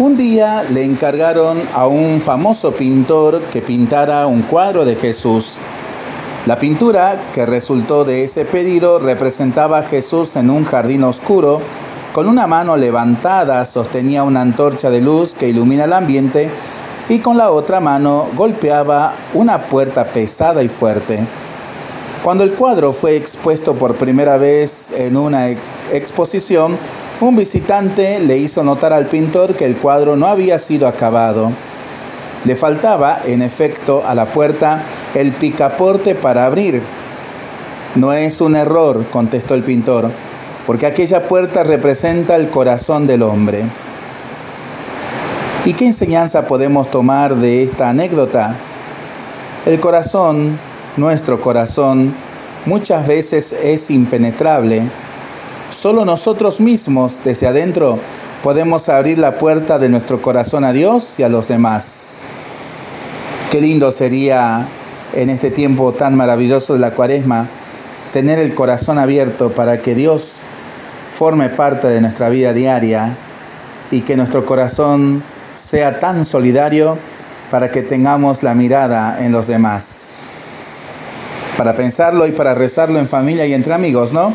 Un día le encargaron a un famoso pintor que pintara un cuadro de Jesús. La pintura que resultó de ese pedido representaba a Jesús en un jardín oscuro, con una mano levantada sostenía una antorcha de luz que ilumina el ambiente y con la otra mano golpeaba una puerta pesada y fuerte. Cuando el cuadro fue expuesto por primera vez en una exposición, un visitante le hizo notar al pintor que el cuadro no había sido acabado. Le faltaba, en efecto, a la puerta el picaporte para abrir. No es un error, contestó el pintor, porque aquella puerta representa el corazón del hombre. ¿Y qué enseñanza podemos tomar de esta anécdota? El corazón, nuestro corazón, muchas veces es impenetrable Solo nosotros mismos desde adentro podemos abrir la puerta de nuestro corazón a Dios y a los demás. Qué lindo sería en este tiempo tan maravilloso de la cuaresma tener el corazón abierto para que Dios forme parte de nuestra vida diaria y que nuestro corazón sea tan solidario para que tengamos la mirada en los demás. Para pensarlo y para rezarlo en familia y entre amigos, ¿no?